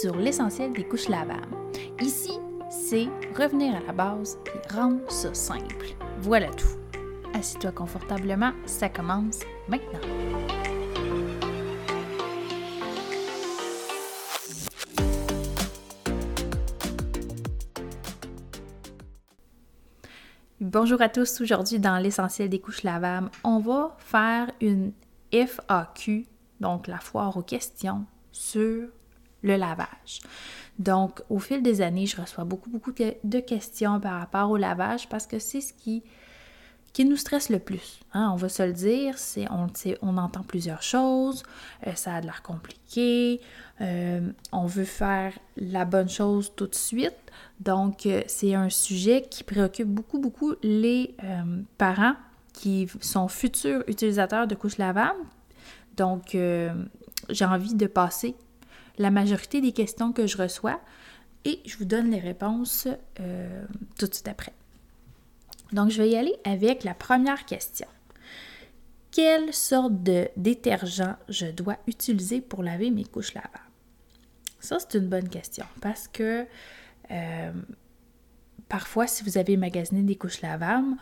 sur l'essentiel des couches lavables. Ici, c'est revenir à la base et rendre ça simple. Voilà tout. Assis-toi confortablement, ça commence maintenant. Bonjour à tous, aujourd'hui dans l'essentiel des couches lavables, on va faire une FAQ, donc la foire aux questions, sur le lavage. Donc, au fil des années, je reçois beaucoup, beaucoup de questions par rapport au lavage parce que c'est ce qui, qui nous stresse le plus. Hein. On va se le dire, c'est, on, on entend plusieurs choses, euh, ça a de l'air compliqué, euh, on veut faire la bonne chose tout de suite. Donc, euh, c'est un sujet qui préoccupe beaucoup, beaucoup les parents qui sont futurs utilisateurs de couches lavables. Donc, j'ai envie de passer la majorité des questions que je reçois et je vous donne les réponses euh, tout de suite après. Donc, je vais y aller avec la première question. Quelle sorte de détergent je dois utiliser pour laver mes couches lavables? Ça, c'est une bonne question parce que euh, parfois, si vous avez magasiné des couches lavables,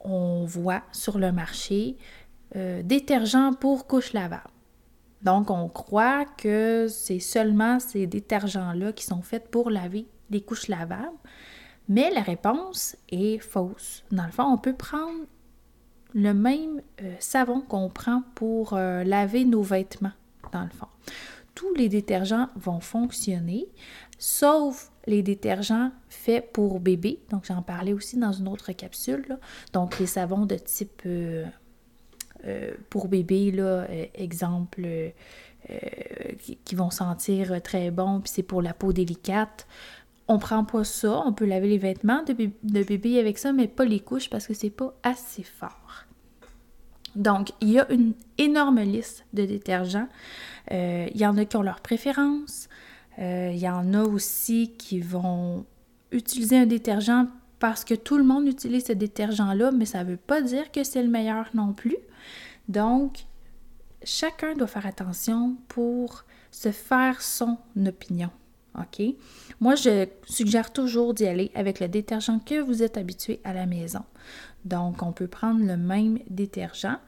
on voit sur le marché euh, détergent pour couches lavables. Donc, on croit que c'est seulement ces détergents-là qui sont faits pour laver des couches lavables, mais la réponse est fausse. Dans le fond, on peut prendre le même euh, savon qu'on prend pour euh, laver nos vêtements, dans le fond. Tous les détergents vont fonctionner, sauf les détergents faits pour bébé. Donc, j'en parlais aussi dans une autre capsule. Donc, les savons de type euh, pour bébé, là, euh, exemple, euh, qui, vont sentir très bon, puis c'est pour la peau délicate. On prend pas ça, on peut laver les vêtements de, bébé avec ça, mais pas les couches parce que c'est pas assez fort. Donc, il y a une énorme liste de détergents. il y en a qui ont leurs préférences. il y en a aussi qui vont utiliser un détergent parce que tout le monde utilise ce détergent-là, mais ça ne veut pas dire que c'est le meilleur non plus. Donc, chacun doit faire attention pour se faire son opinion. OK? Moi, je suggère toujours d'y aller avec le détergent que vous êtes habitué à la maison. Donc, on peut prendre le même détergent,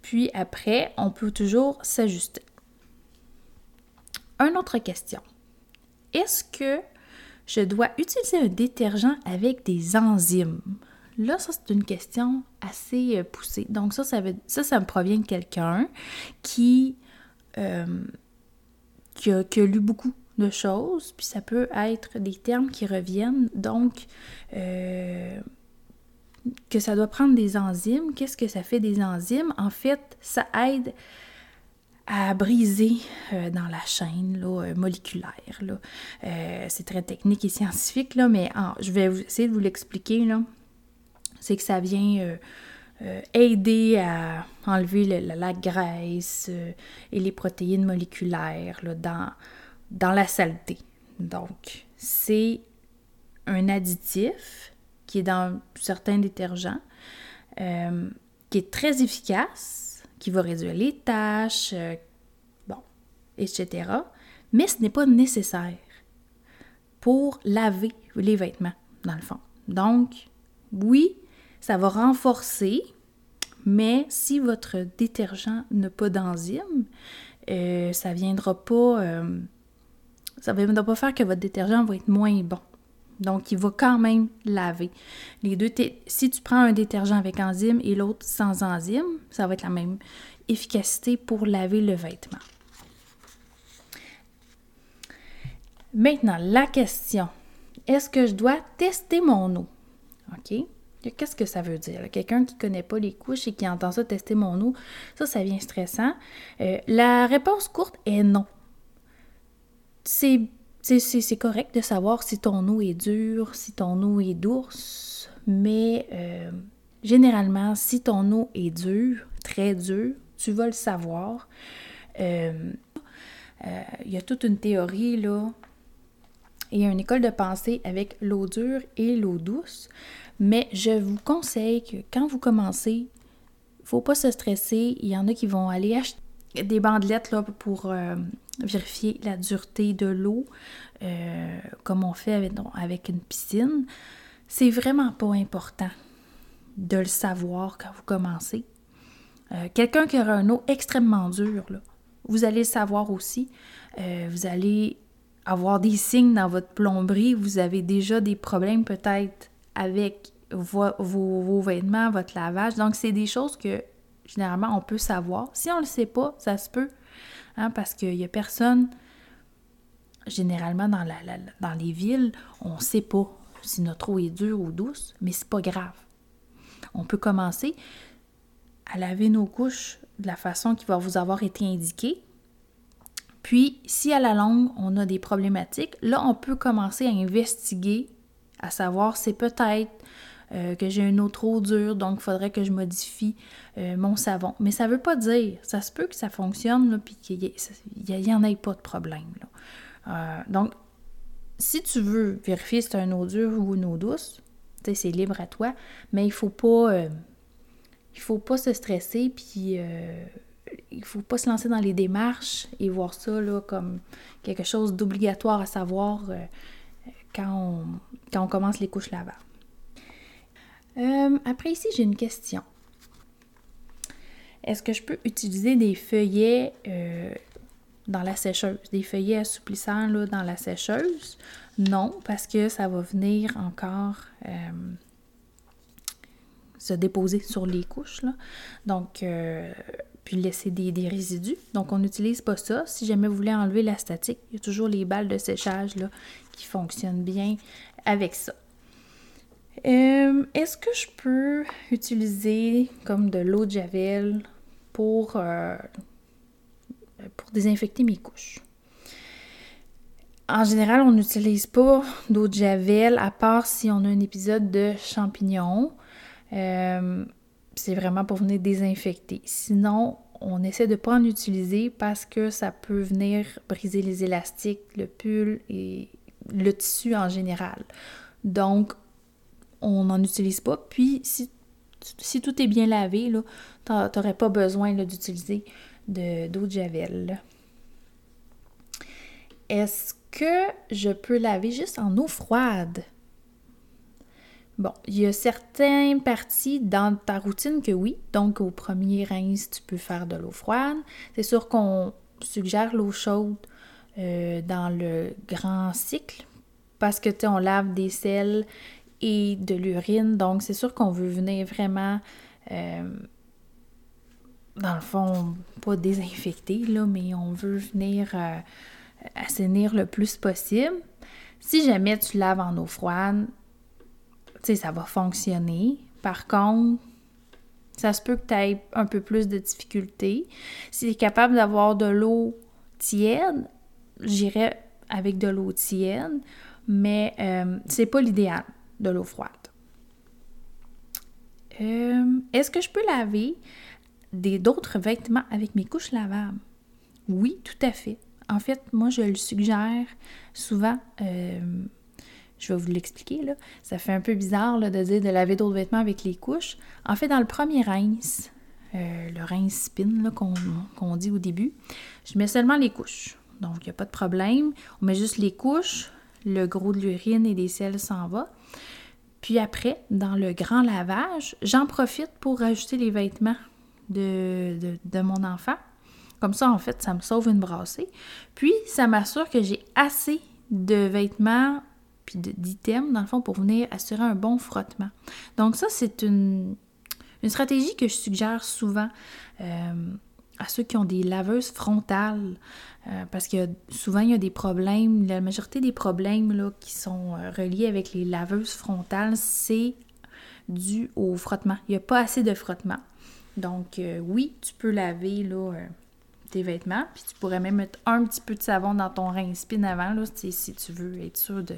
puis après, on peut toujours s'ajuster. Une autre question. Est-ce que je dois utiliser un détergent avec des enzymes? Là, ça, c'est une question assez euh, poussée. Donc, ça, ça, ça, ça me provient de quelqu'un qui, euh, qui, a, lu beaucoup de choses, puis ça peut être des termes qui reviennent. Donc, euh, que ça doit prendre des enzymes. Qu'est-ce que ça fait des enzymes? En fait, ça aide à briser dans la chaîne moléculaire. C'est très technique et scientifique, là, mais je vais essayer de vous l'expliquer. Là c'est que ça vient euh, euh, aider à enlever la, graisse euh, et les protéines moléculaires dans, dans la saleté. Donc, c'est un additif qui est dans certains détergents, qui est très efficace, qui va réduire les taches, bon, etc. Mais ce n'est pas nécessaire pour laver les vêtements, dans le fond. Donc, oui, ça va renforcer, mais si votre détergent n'a pas d'enzyme, euh, ça viendra pas. Euh, ça ne viendra pas faire que votre détergent va être moins bon. Donc, il va quand même laver. Les deux, si tu prends un détergent avec enzyme et l'autre sans enzyme, ça va être la même efficacité pour laver le vêtement. Maintenant, la question. Est-ce que je dois tester mon eau? OK? Qu'est-ce que ça veut dire? Quelqu'un qui ne connaît pas les couches et qui entend ça tester mon eau, ça, ça vient stressant. Euh, la réponse courte est non. C'est correct de savoir si ton eau est dure, si ton eau est douce, mais euh, généralement, si ton eau est dure, très dure, tu vas le savoir. Euh, il y a toute une théorie là une école de pensée avec l'eau dure et l'eau douce. Mais je vous conseille que quand vous commencez, faut pas se stresser. Il y en a qui vont aller acheter des bandelettes là, pour, euh, vérifier la dureté de l'eau, euh, comme on fait avec, une piscine. C'est vraiment pas important de le savoir quand vous commencez. Euh, quelqu'un qui aura un eau extrêmement dure, vous allez le savoir aussi. Vous allez avoir des signes dans votre plomberie. Vous avez déjà des problèmes peut-être avec vos, vêtements, votre lavage. Donc, c'est des choses que généralement on peut savoir. Si on ne le sait pas, ça se peut. Hein, parce qu'il n'y a personne, généralement dans, la, dans les villes, on ne sait pas si notre eau est dure ou douce, mais c'est pas grave. On peut commencer à laver nos couches de la façon qui va vous avoir été indiquée. Puis, si à la longue, on a des problématiques, là, on peut commencer à investiguer, à savoir c'est peut-être euh, que j'ai une eau trop dure, donc il faudrait que je modifie euh, mon savon. Mais ça ne veut pas dire, ça se peut que ça fonctionne, puis qu'il n'y en ait pas de problème. Euh, donc, si tu veux vérifier si c'est une eau dure ou une eau douce, c'est libre à toi, mais il ne faut pas faut pas se stresser, puis il faut pas se lancer dans les démarches et voir ça comme quelque chose d'obligatoire à savoir quand, quand on commence les couches lavables. Euh, après ici, j'ai une question. Est-ce que je peux utiliser des feuillets euh, dans la sécheuse, des feuillets assouplissants là, dans la sécheuse? Non, parce que ça va venir encore euh, se déposer sur les couches. Là. Donc, puis laisser des, des, résidus. Donc, on n'utilise pas ça. Si jamais vous voulez enlever la statique, il y a toujours les balles de séchage là, qui fonctionnent bien avec ça. Euh, est-ce que je peux utiliser comme de l'eau de javel pour, euh, pour désinfecter mes couches? En général, on n'utilise pas d'eau de javel à part si on a un épisode de champignons. Euh, c'est vraiment pour venir désinfecter. Sinon, on essaie de ne pas en utiliser parce que ça peut venir briser les élastiques, le pull et le tissu en général. Donc, on n'en utilise pas. Puis, si, tout est bien lavé, tu n'aurais pas besoin d'utiliser d'eau de, javel. Est-ce que je peux laver juste en eau froide? Bon, il y a certaines parties dans ta routine que oui. Donc, au premier rince, tu peux faire de l'eau froide. C'est sûr qu'on suggère l'eau chaude euh, dans le grand cycle parce que, tu on lave des sels et de l'urine. Donc, c'est sûr qu'on veut venir vraiment, euh, dans le fond, pas désinfecter, là, mais on veut venir euh, assainir le plus possible. Si jamais tu laves en eau froide, tu sais, ça va fonctionner. Par contre, ça se peut que tu aies un peu plus de difficultés. Si tu es capable d'avoir de l'eau tiède, j'irais avec de l'eau tiède, mais euh, c'est pas l'idéal de l'eau froide. Euh, est-ce que je peux laver d'autres vêtements avec mes couches lavables? Oui, tout à fait. En fait, moi, je le suggère souvent. Euh, je vais vous l'expliquer. Là. Ça fait un peu bizarre de dire de laver d'autres vêtements avec les couches. En fait, dans le premier rince, euh, le rince spin qu'on dit au début, je mets seulement les couches. Donc, il n'y a pas de problème. On met juste les couches, le gros de l'urine et des sels s'en va. Puis après, dans le grand lavage, j'en profite pour rajouter les vêtements de, de, mon enfant. Comme ça, en fait, ça me sauve une brassée. Puis, ça m'assure que j'ai assez de vêtements puis d'items, dans le fond, pour venir assurer un bon frottement. Donc ça, c'est une, une, stratégie que je suggère souvent. Euh, à ceux qui ont des laveuses frontales, euh, parce que souvent il y a des problèmes, la majorité des problèmes là, qui sont euh, reliés avec les laveuses frontales, c'est dû au frottement. Il n'y a pas assez de frottement. Donc oui, tu peux laver là, tes vêtements, puis tu pourrais même mettre un petit peu de savon dans ton rince-spin avant, là, si tu veux être sûr de,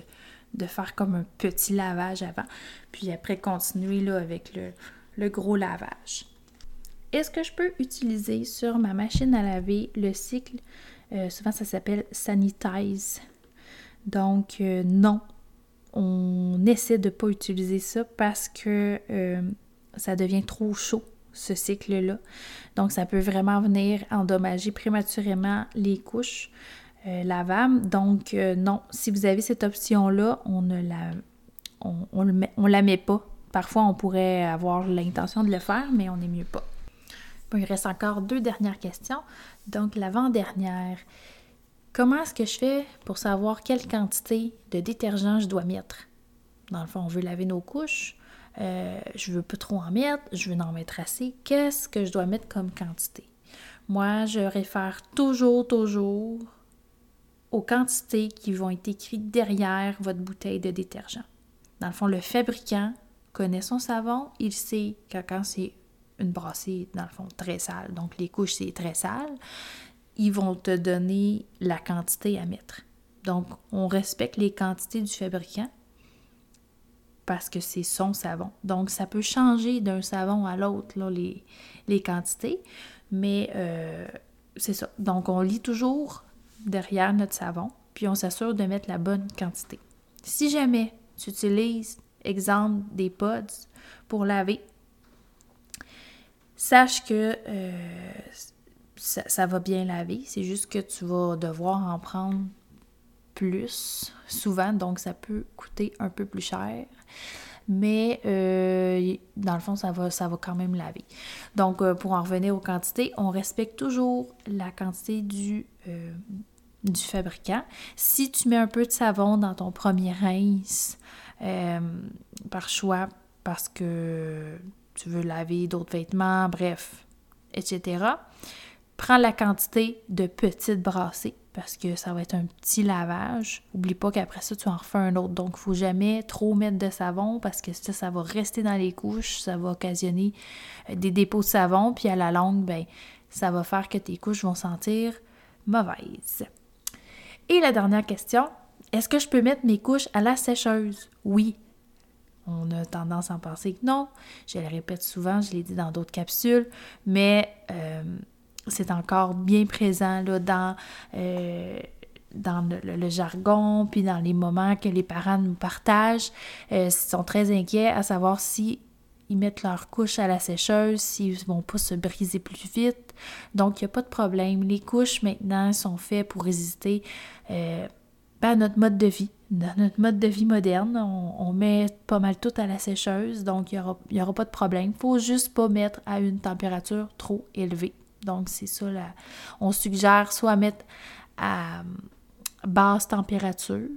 de, faire comme un petit lavage avant, puis après continuer là, avec le, gros lavage. Est-ce que je peux utiliser sur ma machine à laver le cycle? Euh, souvent, ça s'appelle Sanitize. Donc, euh, non. On essaie de ne pas utiliser ça parce que euh, ça devient trop chaud ce cycle-là. Donc, ça peut vraiment venir endommager prématurément les couches euh. Donc, euh, non, si vous avez cette option-là, on ne la, on, on, la met pas. Parfois, on pourrait avoir l'intention de le faire, mais on n'est mieux pas. il reste encore deux dernières questions. Donc, l'avant-dernière. Comment est-ce que je fais pour savoir quelle quantité de détergent je dois mettre? Dans le fond, on veut laver nos couches. Euh, je veux pas trop en mettre, je veux en mettre assez. Qu'est-ce que je dois mettre comme quantité? Moi, je réfère toujours, toujours aux quantités qui vont être écrites derrière votre bouteille de détergent. Dans le fond, le fabricant connaît son savon, il sait que quand c'est une brassée, dans le fond, très sale, donc les couches, c'est très sale, ils vont te donner la quantité à mettre. Donc, on respecte les quantités du fabricant, parce que c'est son savon. Donc, ça peut changer d'un savon à l'autre, les, les quantités, mais euh, c'est ça. Donc, on lit toujours derrière notre savon, puis on s'assure de mettre la bonne quantité. Si jamais tu utilises, exemple, des pods pour laver, sache que euh, ça, ça, va bien laver. C'est juste que tu vas devoir en prendre plus souvent, donc ça peut coûter un peu plus cher. Mais euh, dans le fond, ça va, quand même laver. Donc, euh, pour en revenir aux quantités, on respecte toujours la quantité du, euh, du fabricant. Si tu mets un peu de savon dans ton premier rince, par choix, parce que tu veux laver d'autres vêtements, bref, etc., prends la quantité de petites brassées parce que ça va être un petit lavage. Oublie pas qu'après ça, tu en refais un autre. Donc, il faut jamais trop mettre de savon parce que ça, ça va rester dans les couches, ça va occasionner euh, des dépôts de savon, puis à la longue, ben, ça va faire que tes couches vont sentir mauvaises. Et la dernière question, est-ce que je peux mettre mes couches à la sécheuse? Oui. On a tendance à en penser que non. Je le répète souvent, je l'ai dit dans d'autres capsules, mais euh, c'est encore bien présent là, dans, euh, dans le, jargon, puis dans les moments que les parents nous partagent. Euh, ils sont très inquiets à savoir si ils mettent leur couche à la sécheuse, s'ils vont pas se briser plus vite. Donc, il n'y a pas de problème. Les couches, maintenant, sont faites pour résister euh, ben, à notre mode de vie. Notre mode de vie moderne, on, met pas mal tout à la sécheuse, donc il n'y aura, aura pas de problème. Il faut juste pas mettre à une température trop élevée. Donc, c'est ça. On suggère soit mettre à basse température.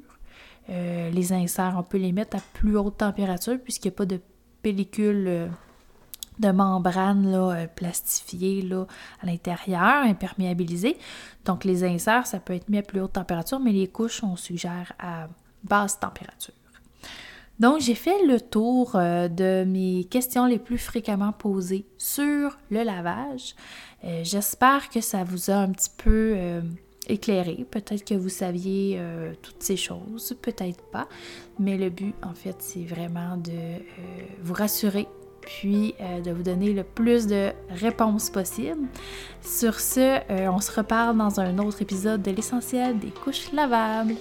Euh, les inserts, on peut les mettre à plus haute température puisqu'il n'y a pas de pellicule euh, de membrane là, euh, plastifiée là, à l'intérieur, imperméabilisée. Donc, les inserts, ça peut être mis à plus haute température, mais les couches, on suggère à basse température. Donc, j'ai fait le tour de mes questions les plus fréquemment posées sur le lavage. Euh, j'espère que ça vous a un petit peu euh, éclairé. Peut-être que vous saviez euh, toutes ces choses, peut-être pas. Mais le but, en fait, c'est vraiment de vous rassurer puis de vous donner le plus de réponses possibles. Sur ce, on se reparle dans un autre épisode de l'essentiel des couches lavables.